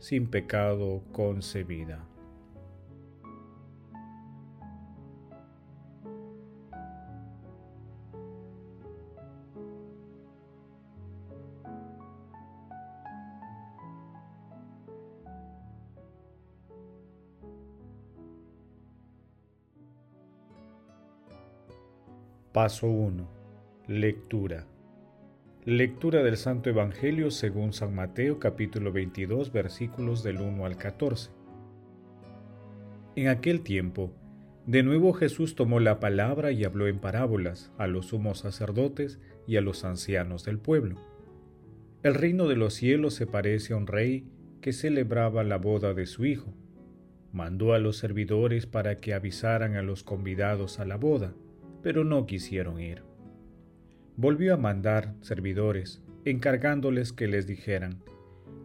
sin pecado concebida. Paso 1. Lectura. Lectura del Santo Evangelio según San Mateo capítulo 22 versículos del 1 al 14. En aquel tiempo, de nuevo Jesús tomó la palabra y habló en parábolas a los sumos sacerdotes y a los ancianos del pueblo. El reino de los cielos se parece a un rey que celebraba la boda de su hijo. Mandó a los servidores para que avisaran a los convidados a la boda, pero no quisieron ir volvió a mandar servidores, encargándoles que les dijeran,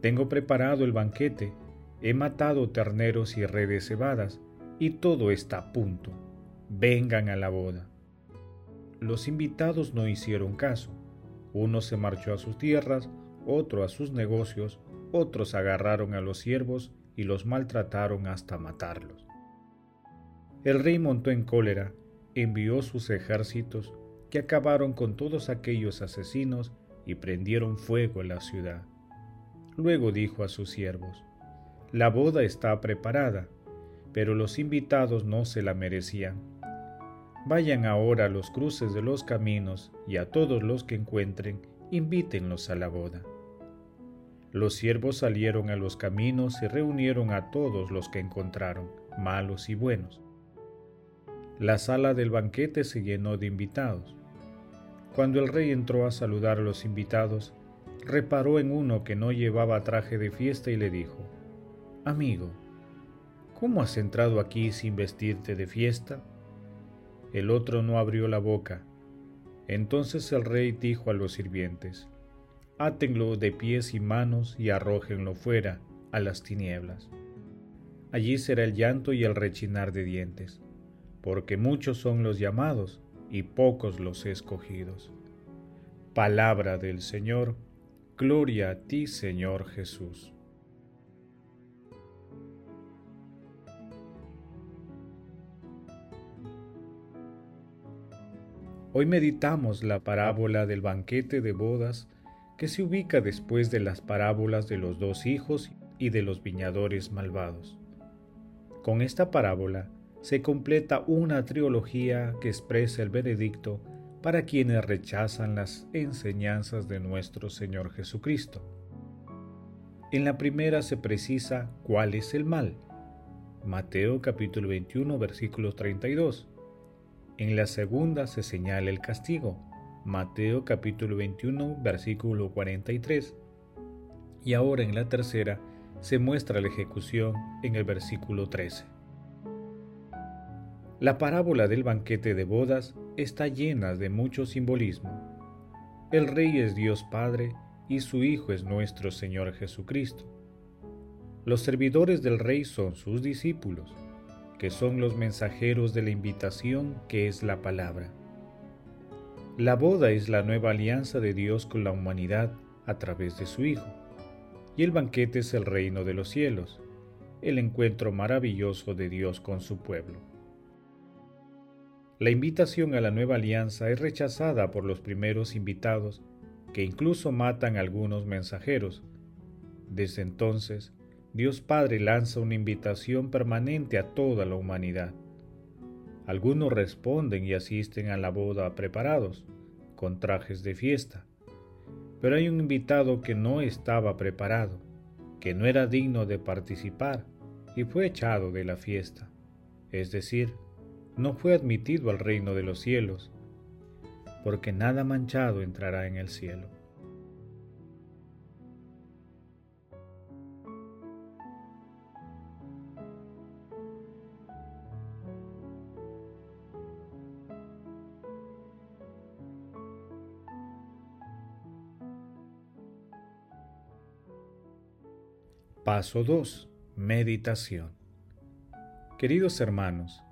Tengo preparado el banquete, he matado terneros y redes cebadas, y todo está a punto. Vengan a la boda. Los invitados no hicieron caso. Uno se marchó a sus tierras, otro a sus negocios, otros agarraron a los siervos y los maltrataron hasta matarlos. El rey montó en cólera, envió sus ejércitos que acabaron con todos aquellos asesinos y prendieron fuego en la ciudad. Luego dijo a sus siervos, La boda está preparada, pero los invitados no se la merecían. Vayan ahora a los cruces de los caminos y a todos los que encuentren, invítenlos a la boda. Los siervos salieron a los caminos y reunieron a todos los que encontraron, malos y buenos. La sala del banquete se llenó de invitados. Cuando el rey entró a saludar a los invitados, reparó en uno que no llevaba traje de fiesta y le dijo, Amigo, ¿cómo has entrado aquí sin vestirte de fiesta? El otro no abrió la boca. Entonces el rey dijo a los sirvientes, Átenlo de pies y manos y arrójenlo fuera, a las tinieblas. Allí será el llanto y el rechinar de dientes, porque muchos son los llamados, y pocos los escogidos. Palabra del Señor, gloria a ti Señor Jesús. Hoy meditamos la parábola del banquete de bodas que se ubica después de las parábolas de los dos hijos y de los viñadores malvados. Con esta parábola se completa una trilogía que expresa el veredicto para quienes rechazan las enseñanzas de nuestro Señor Jesucristo. En la primera se precisa cuál es el mal. Mateo capítulo 21 versículo 32. En la segunda se señala el castigo. Mateo capítulo 21 versículo 43. Y ahora en la tercera se muestra la ejecución en el versículo 13. La parábola del banquete de bodas está llena de mucho simbolismo. El Rey es Dios Padre y su Hijo es nuestro Señor Jesucristo. Los servidores del Rey son sus discípulos, que son los mensajeros de la invitación que es la palabra. La boda es la nueva alianza de Dios con la humanidad a través de su Hijo, y el banquete es el reino de los cielos, el encuentro maravilloso de Dios con su pueblo. La invitación a la nueva alianza es rechazada por los primeros invitados, que incluso matan algunos mensajeros. Desde entonces, Dios Padre lanza una invitación permanente a toda la humanidad. Algunos responden y asisten a la boda preparados, con trajes de fiesta. Pero hay un invitado que no estaba preparado, que no era digno de participar y fue echado de la fiesta, es decir, no fue admitido al reino de los cielos, porque nada manchado entrará en el cielo. Paso 2. Meditación. Queridos hermanos,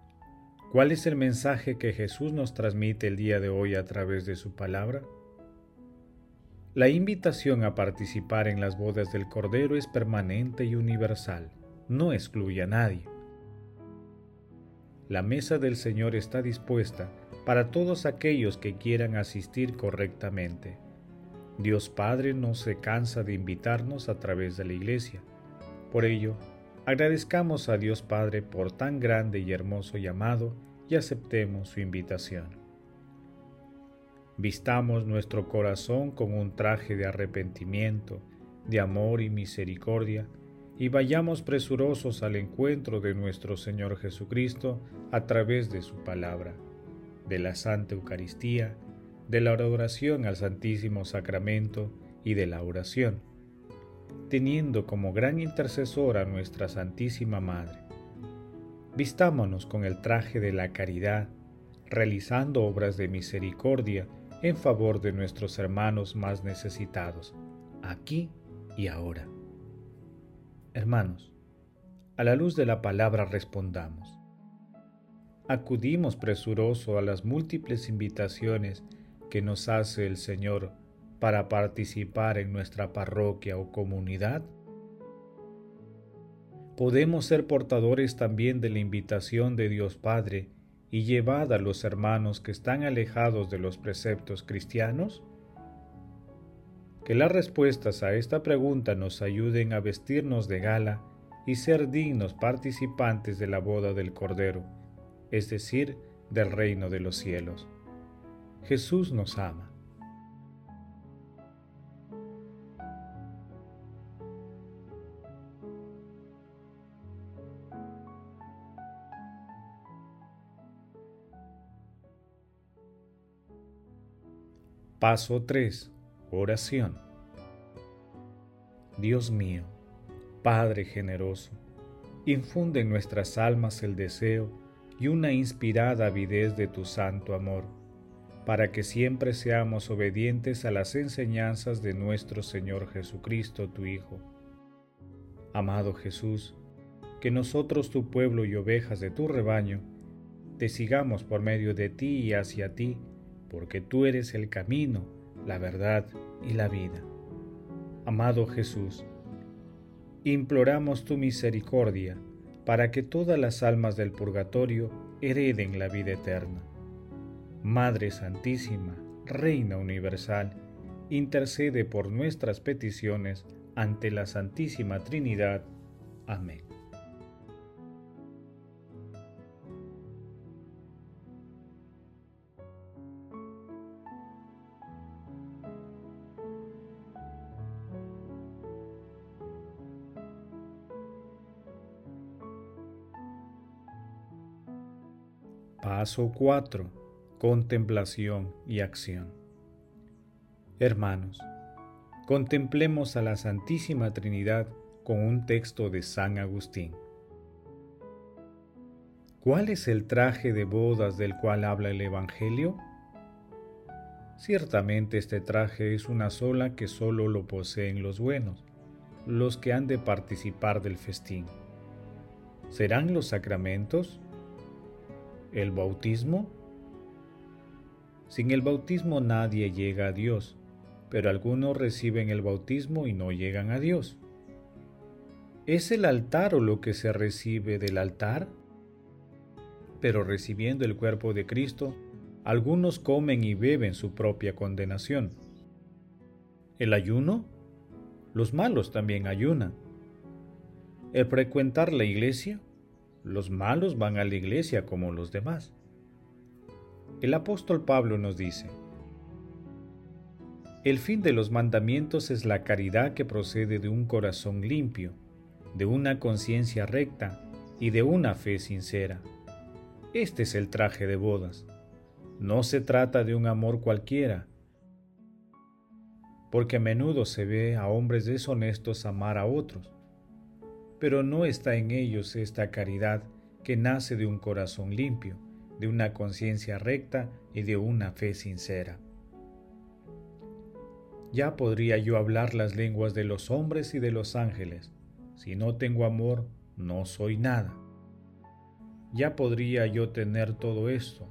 ¿cuál es el mensaje que Jesús nos transmite el día de hoy a través de su palabra? La invitación a participar en las bodas del Cordero es permanente y universal, no excluye a nadie. La mesa del Señor está dispuesta para todos aquellos que quieran asistir correctamente. Dios Padre no se cansa de invitarnos a través de la Iglesia por ello, agradezcamos a Dios Padre por tan grande y hermoso llamado y aceptemos su invitación. Vistamos nuestro corazón con un traje de arrepentimiento, de amor y misericordia, y vayamos presurosos al encuentro de nuestro Señor Jesucristo a través de su palabra, de la Santa Eucaristía, de la adoración al Santísimo Sacramento y de la oración teniendo como gran intercesora a nuestra Santísima Madre. Vistámonos con el traje de la caridad, realizando obras de misericordia en favor de nuestros hermanos más necesitados, aquí y ahora. Hermanos, a la luz de la palabra respondamos. Acudimos presuroso a las múltiples invitaciones que nos hace el Señor para participar en nuestra parroquia o comunidad? Podemos ser portadores también de la invitación de Dios Padre y llevar a los hermanos que están alejados de los preceptos cristianos? Que las respuestas a esta pregunta nos ayuden a vestirnos de gala y ser dignos participantes de la boda del Cordero, es decir, del reino de los cielos. Jesús nos ama. Paso 3. Oración. Dios mío, Padre generoso, infunde en nuestras almas el deseo y una inspirada avidez de tu santo amor, para que siempre seamos obedientes a las enseñanzas de nuestro Señor Jesucristo, tu Hijo. Amado Jesús, que nosotros, tu pueblo y ovejas de tu rebaño, te sigamos por medio de ti y hacia ti, porque tú eres el camino, la verdad y la vida. Amado Jesús, imploramos tu misericordia para que todas las almas del purgatorio hereden la vida eterna. Madre Santísima, Reina Universal, intercede por nuestras peticiones ante la Santísima Trinidad. Amén. Paso 4. Contemplación y acción. Hermanos, contemplemos a la Santísima Trinidad con un texto de San Agustín. ¿Cuál es el traje de bodas del cual habla el Evangelio? Ciertamente este traje es una sola que solo lo poseen los buenos, los que han de participar del festín. ¿Serán los sacramentos? ¿El bautismo? Sin el bautismo nadie llega a Dios, pero algunos reciben el bautismo y no llegan a Dios. ¿Es el altar o lo que se recibe del altar? Pero recibiendo el cuerpo de Cristo, algunos comen y beben su propia condenación. ¿El ayuno? Los malos también ayunan. ¿El frecuentar la iglesia? Los malos van a la iglesia como los demás. El apóstol Pablo nos dice, el fin de los mandamientos es la caridad que procede de un corazón limpio, de una conciencia recta y de una fe sincera. Este es el traje de bodas. No se trata de un amor cualquiera, porque a menudo se ve a hombres deshonestos amar a otros pero no está en ellos esta caridad que nace de un corazón limpio, de una conciencia recta y de una fe sincera. Ya podría yo hablar las lenguas de los hombres y de los ángeles, Si no tengo amor, no soy nada. Ya podría yo tener todo esto.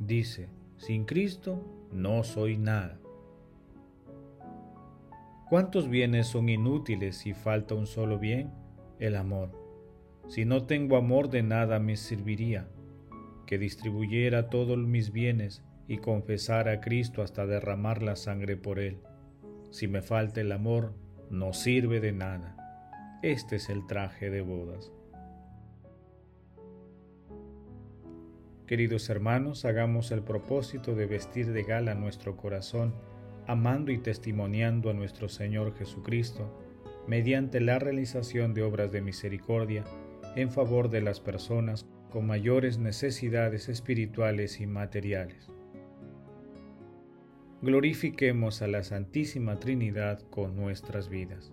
Dice, sin Cristo no soy nada. ¿Cuántos bienes son inútiles si falta un solo bien? El amor. Si no tengo amor de nada me serviría que distribuyera todos mis bienes y confesara a Cristo hasta derramar la sangre por él. Si me falta el amor, no sirve de nada. Este es el traje de bodas. Queridos hermanos, hagamos el propósito de vestir de gala nuestro corazón, amando y testimoniando a nuestro Señor Jesucristo, mediante la realización de obras de misericordia en favor de las personas con mayores necesidades espirituales y materiales. Glorifiquemos a la Santísima Trinidad con nuestras vidas.